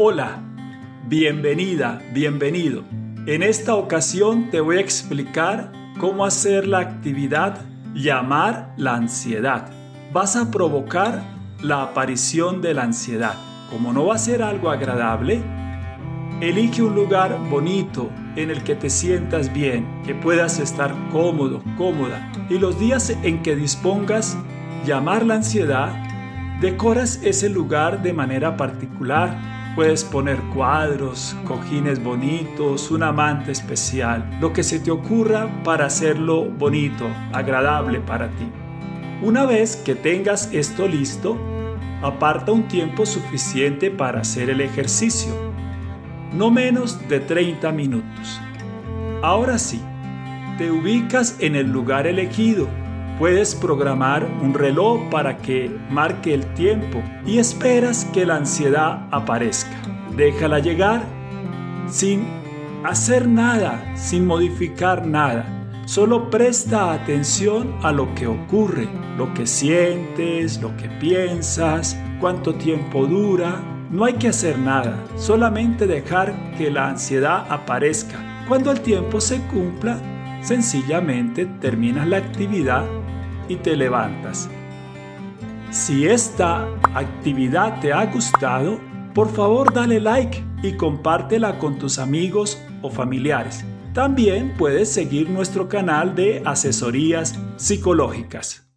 Hola, bienvenida, bienvenido. En esta ocasión te voy a explicar cómo hacer la actividad llamar la ansiedad. Vas a provocar la aparición de la ansiedad. Como no va a ser algo agradable, elige un lugar bonito en el que te sientas bien, que puedas estar cómodo, cómoda. Y los días en que dispongas llamar la ansiedad, decoras ese lugar de manera particular Puedes poner cuadros, cojines bonitos, un amante especial, lo que se te ocurra para hacerlo bonito, agradable para ti. Una vez que tengas esto listo, aparta un tiempo suficiente para hacer el ejercicio, no menos de 30 minutos. Ahora sí, te ubicas en el lugar elegido Puedes programar un reloj para que marque el tiempo y esperas que la ansiedad aparezca. Déjala llegar sin hacer nada, sin modificar nada. Solo presta atención a lo que ocurre, lo que sientes, lo que piensas, cuánto tiempo dura. No hay que hacer nada, solamente dejar que la ansiedad aparezca. Cuando el tiempo se cumpla, sencillamente terminas la actividad y te levantas. Si esta actividad te ha gustado, por favor dale like y compártela con tus amigos o familiares. También puedes seguir nuestro canal de asesorías psicológicas.